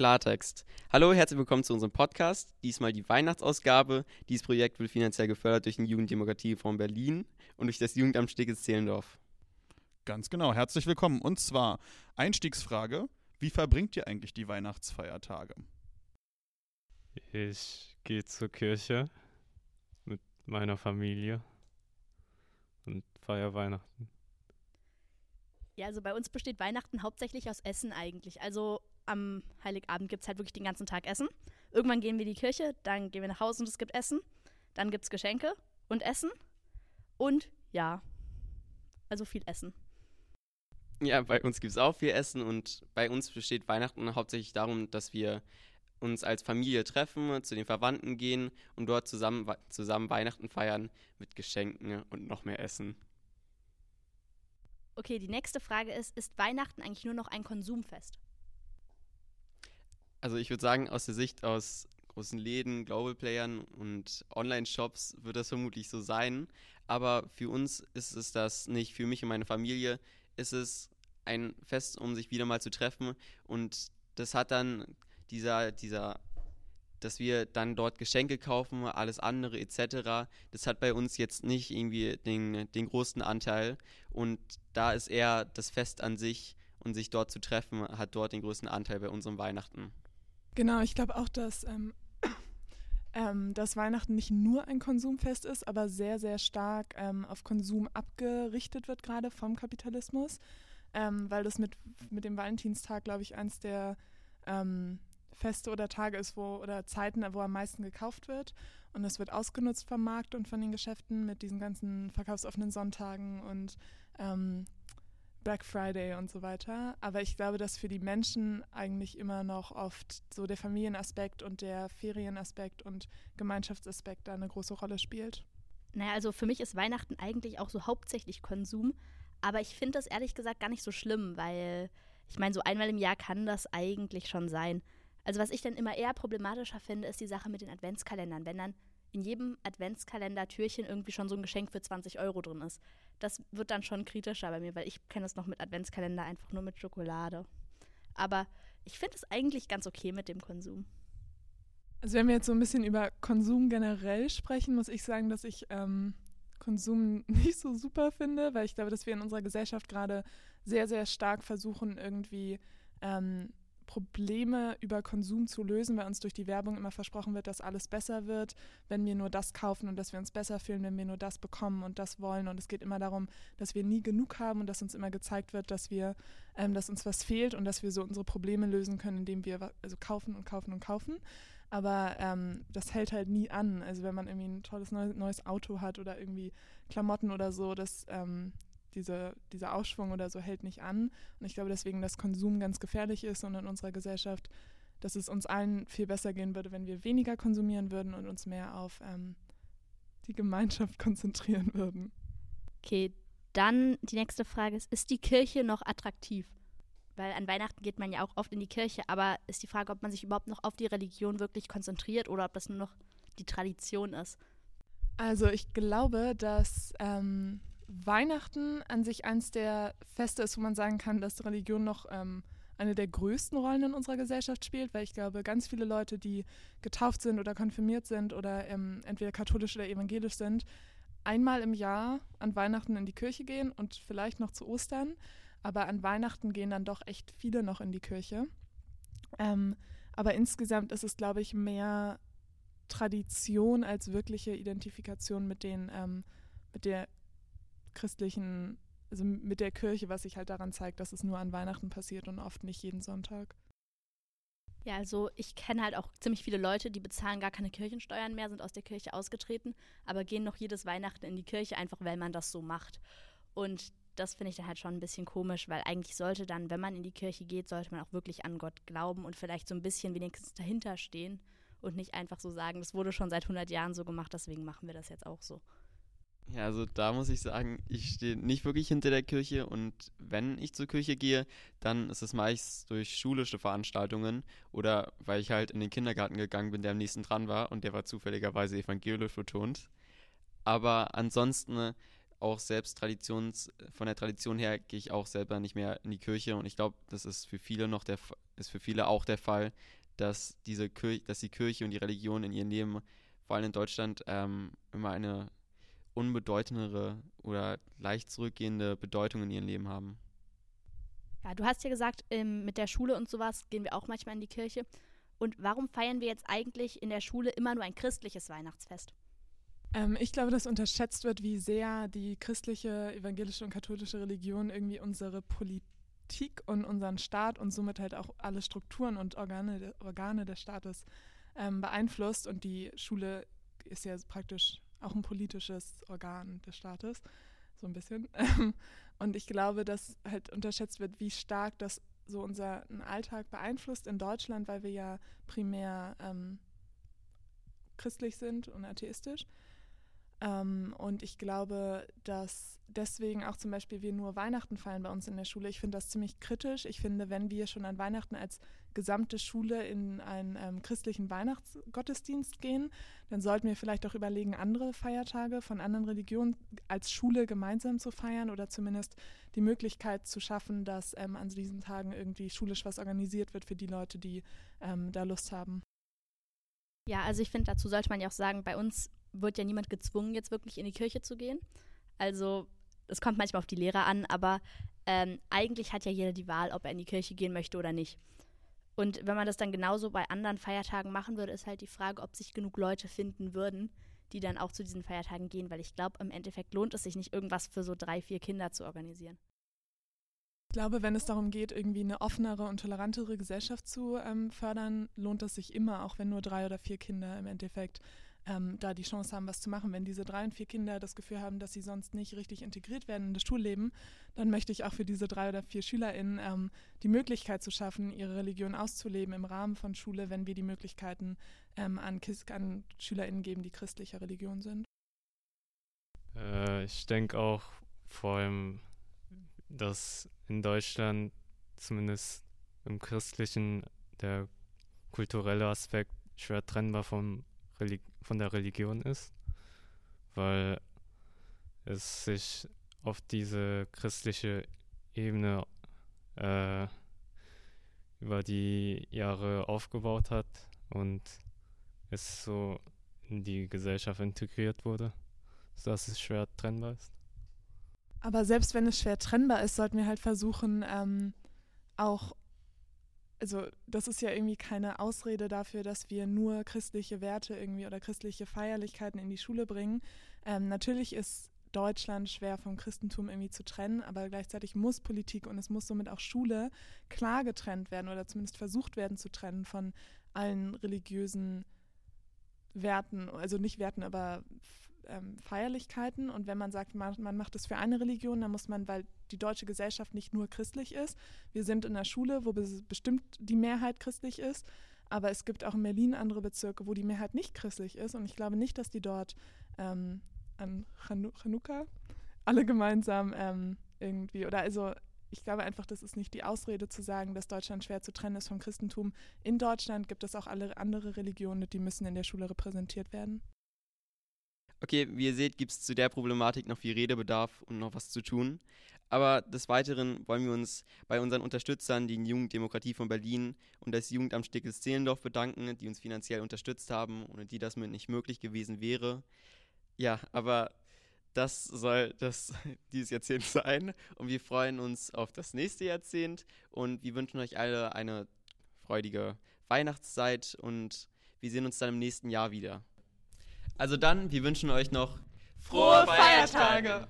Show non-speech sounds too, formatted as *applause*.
Klartext. Hallo, herzlich willkommen zu unserem Podcast. Diesmal die Weihnachtsausgabe. Dieses Projekt wird finanziell gefördert durch den Jugenddemokratiefonds Berlin und durch das Jugendamt Steglitz-Zehlendorf. Ganz genau, herzlich willkommen. Und zwar Einstiegsfrage: Wie verbringt ihr eigentlich die Weihnachtsfeiertage? Ich gehe zur Kirche mit meiner Familie und feiere Weihnachten. Ja, also bei uns besteht Weihnachten hauptsächlich aus Essen eigentlich. Also am Heiligabend gibt es halt wirklich den ganzen Tag Essen. Irgendwann gehen wir in die Kirche, dann gehen wir nach Hause und es gibt Essen. Dann gibt es Geschenke und Essen. Und ja, also viel Essen. Ja, bei uns gibt es auch viel Essen und bei uns besteht Weihnachten hauptsächlich darum, dass wir uns als Familie treffen, zu den Verwandten gehen und dort zusammen, zusammen Weihnachten feiern mit Geschenken und noch mehr Essen. Okay, die nächste Frage ist, ist Weihnachten eigentlich nur noch ein Konsumfest? Also ich würde sagen, aus der Sicht aus großen Läden, Global Playern und Online-Shops wird das vermutlich so sein. Aber für uns ist es das nicht. Für mich und meine Familie ist es ein Fest, um sich wieder mal zu treffen. Und das hat dann dieser, dieser, dass wir dann dort Geschenke kaufen, alles andere etc. Das hat bei uns jetzt nicht irgendwie den, den großen Anteil. Und da ist eher das Fest an sich und sich dort zu treffen, hat dort den größten Anteil bei unserem Weihnachten. Genau, ich glaube auch, dass, ähm, *clears throat* ähm, dass Weihnachten nicht nur ein Konsumfest ist, aber sehr, sehr stark ähm, auf Konsum abgerichtet wird, gerade vom Kapitalismus, ähm, weil das mit, mit dem Valentinstag, glaube ich, eins der ähm, Feste oder Tage ist, wo oder Zeiten, wo am meisten gekauft wird. Und das wird ausgenutzt vom Markt und von den Geschäften mit diesen ganzen verkaufsoffenen Sonntagen und ähm, Black Friday und so weiter. Aber ich glaube, dass für die Menschen eigentlich immer noch oft so der Familienaspekt und der Ferienaspekt und Gemeinschaftsaspekt da eine große Rolle spielt. Naja, also für mich ist Weihnachten eigentlich auch so hauptsächlich Konsum. Aber ich finde das ehrlich gesagt gar nicht so schlimm, weil ich meine, so einmal im Jahr kann das eigentlich schon sein. Also was ich dann immer eher problematischer finde, ist die Sache mit den Adventskalendern. Wenn dann in jedem Adventskalender-Türchen irgendwie schon so ein Geschenk für 20 Euro drin ist. Das wird dann schon kritischer bei mir, weil ich kenne es noch mit Adventskalender einfach nur mit Schokolade. Aber ich finde es eigentlich ganz okay mit dem Konsum. Also wenn wir jetzt so ein bisschen über Konsum generell sprechen, muss ich sagen, dass ich ähm, Konsum *laughs* nicht so super finde, weil ich glaube, dass wir in unserer Gesellschaft gerade sehr, sehr stark versuchen, irgendwie ähm, Probleme über Konsum zu lösen, weil uns durch die Werbung immer versprochen wird, dass alles besser wird, wenn wir nur das kaufen und dass wir uns besser fühlen, wenn wir nur das bekommen und das wollen. Und es geht immer darum, dass wir nie genug haben und dass uns immer gezeigt wird, dass wir, ähm, dass uns was fehlt und dass wir so unsere Probleme lösen können, indem wir also kaufen und kaufen und kaufen. Aber ähm, das hält halt nie an. Also wenn man irgendwie ein tolles neues Auto hat oder irgendwie Klamotten oder so, das ähm, diese, dieser Aufschwung oder so hält nicht an. Und ich glaube deswegen, dass Konsum ganz gefährlich ist und in unserer Gesellschaft, dass es uns allen viel besser gehen würde, wenn wir weniger konsumieren würden und uns mehr auf ähm, die Gemeinschaft *laughs* konzentrieren würden. Okay, dann die nächste Frage ist, ist die Kirche noch attraktiv? Weil an Weihnachten geht man ja auch oft in die Kirche, aber ist die Frage, ob man sich überhaupt noch auf die Religion wirklich konzentriert oder ob das nur noch die Tradition ist. Also ich glaube, dass ähm, Weihnachten an sich eins der Feste ist, wo man sagen kann, dass Religion noch ähm, eine der größten Rollen in unserer Gesellschaft spielt, weil ich glaube, ganz viele Leute, die getauft sind oder konfirmiert sind oder ähm, entweder katholisch oder evangelisch sind, einmal im Jahr an Weihnachten in die Kirche gehen und vielleicht noch zu Ostern. Aber an Weihnachten gehen dann doch echt viele noch in die Kirche. Ähm, aber insgesamt ist es, glaube ich, mehr Tradition als wirkliche Identifikation mit den, ähm, mit der christlichen, also mit der Kirche, was sich halt daran zeigt, dass es nur an Weihnachten passiert und oft nicht jeden Sonntag. Ja, also ich kenne halt auch ziemlich viele Leute, die bezahlen gar keine Kirchensteuern mehr, sind aus der Kirche ausgetreten, aber gehen noch jedes Weihnachten in die Kirche, einfach weil man das so macht. Und das finde ich dann halt schon ein bisschen komisch, weil eigentlich sollte dann, wenn man in die Kirche geht, sollte man auch wirklich an Gott glauben und vielleicht so ein bisschen wenigstens dahinter stehen und nicht einfach so sagen, das wurde schon seit 100 Jahren so gemacht, deswegen machen wir das jetzt auch so. Ja, also da muss ich sagen, ich stehe nicht wirklich hinter der Kirche und wenn ich zur Kirche gehe, dann ist es meist durch schulische Veranstaltungen oder weil ich halt in den Kindergarten gegangen bin, der am nächsten dran war und der war zufälligerweise evangelisch betont. Aber ansonsten auch selbst Traditions, von der Tradition her gehe ich auch selber nicht mehr in die Kirche und ich glaube, das ist für viele noch der ist für viele auch der Fall, dass diese Kirche, dass die Kirche und die Religion in ihrem Leben, vor allem in Deutschland, ähm, immer eine unbedeutendere oder leicht zurückgehende Bedeutung in ihrem Leben haben. Ja, du hast ja gesagt, ähm, mit der Schule und sowas gehen wir auch manchmal in die Kirche. Und warum feiern wir jetzt eigentlich in der Schule immer nur ein christliches Weihnachtsfest? Ähm, ich glaube, dass unterschätzt wird, wie sehr die christliche, evangelische und katholische Religion irgendwie unsere Politik und unseren Staat und somit halt auch alle Strukturen und Organe, Organe des Staates ähm, beeinflusst. Und die Schule ist ja praktisch auch ein politisches Organ des Staates, so ein bisschen. *laughs* Und ich glaube, dass halt unterschätzt wird, wie stark das so unseren Alltag beeinflusst in Deutschland, weil wir ja primär ähm, christlich sind und atheistisch. Ähm, und ich glaube, dass deswegen auch zum Beispiel wir nur Weihnachten feiern bei uns in der Schule. Ich finde das ziemlich kritisch. Ich finde, wenn wir schon an Weihnachten als gesamte Schule in einen ähm, christlichen Weihnachtsgottesdienst gehen, dann sollten wir vielleicht auch überlegen, andere Feiertage von anderen Religionen als Schule gemeinsam zu feiern oder zumindest die Möglichkeit zu schaffen, dass ähm, an diesen Tagen irgendwie schulisch was organisiert wird für die Leute, die ähm, da Lust haben. Ja, also ich finde, dazu sollte man ja auch sagen, bei uns wird ja niemand gezwungen, jetzt wirklich in die Kirche zu gehen. Also es kommt manchmal auf die Lehrer an, aber ähm, eigentlich hat ja jeder die Wahl, ob er in die Kirche gehen möchte oder nicht. Und wenn man das dann genauso bei anderen Feiertagen machen würde, ist halt die Frage, ob sich genug Leute finden würden, die dann auch zu diesen Feiertagen gehen, weil ich glaube, im Endeffekt lohnt es sich nicht, irgendwas für so drei, vier Kinder zu organisieren. Ich glaube, wenn es darum geht, irgendwie eine offenere und tolerantere Gesellschaft zu ähm, fördern, lohnt es sich immer, auch wenn nur drei oder vier Kinder im Endeffekt ähm, da die Chance haben, was zu machen. Wenn diese drei und vier Kinder das Gefühl haben, dass sie sonst nicht richtig integriert werden in das Schulleben, dann möchte ich auch für diese drei oder vier SchülerInnen ähm, die Möglichkeit zu schaffen, ihre Religion auszuleben im Rahmen von Schule, wenn wir die Möglichkeiten ähm, an, an SchülerInnen geben, die christlicher Religion sind. Äh, ich denke auch vor allem, dass in Deutschland zumindest im Christlichen der kulturelle Aspekt schwer trennbar vom von der Religion ist, weil es sich auf diese christliche Ebene äh, über die Jahre aufgebaut hat und es so in die Gesellschaft integriert wurde, sodass es schwer trennbar ist. Aber selbst wenn es schwer trennbar ist, sollten wir halt versuchen, ähm, auch also das ist ja irgendwie keine Ausrede dafür, dass wir nur christliche Werte irgendwie oder christliche Feierlichkeiten in die Schule bringen. Ähm, natürlich ist Deutschland schwer vom Christentum irgendwie zu trennen, aber gleichzeitig muss Politik und es muss somit auch Schule klar getrennt werden oder zumindest versucht werden zu trennen von allen religiösen Werten, also nicht Werten, aber ähm, Feierlichkeiten. Und wenn man sagt, man, man macht es für eine Religion, dann muss man, weil die deutsche Gesellschaft nicht nur christlich ist. Wir sind in einer Schule, wo bestimmt die Mehrheit christlich ist. Aber es gibt auch in Berlin andere Bezirke, wo die Mehrheit nicht christlich ist. Und ich glaube nicht, dass die dort ähm, an Chanukka alle gemeinsam ähm, irgendwie, oder also ich glaube einfach, das ist nicht die Ausrede zu sagen, dass Deutschland schwer zu trennen ist vom Christentum. In Deutschland gibt es auch alle andere Religionen, die müssen in der Schule repräsentiert werden. Okay, wie ihr seht, gibt es zu der Problematik noch viel Redebedarf und noch was zu tun. Aber des Weiteren wollen wir uns bei unseren Unterstützern, den Jugenddemokratie von Berlin und das Jugendamt Stickels-Zehlendorf bedanken, die uns finanziell unterstützt haben, ohne die das nicht möglich gewesen wäre. Ja, aber das soll das *laughs* dieses Jahrzehnt sein und wir freuen uns auf das nächste Jahrzehnt und wir wünschen euch alle eine freudige Weihnachtszeit und wir sehen uns dann im nächsten Jahr wieder. Also dann, wir wünschen euch noch frohe Feiertage.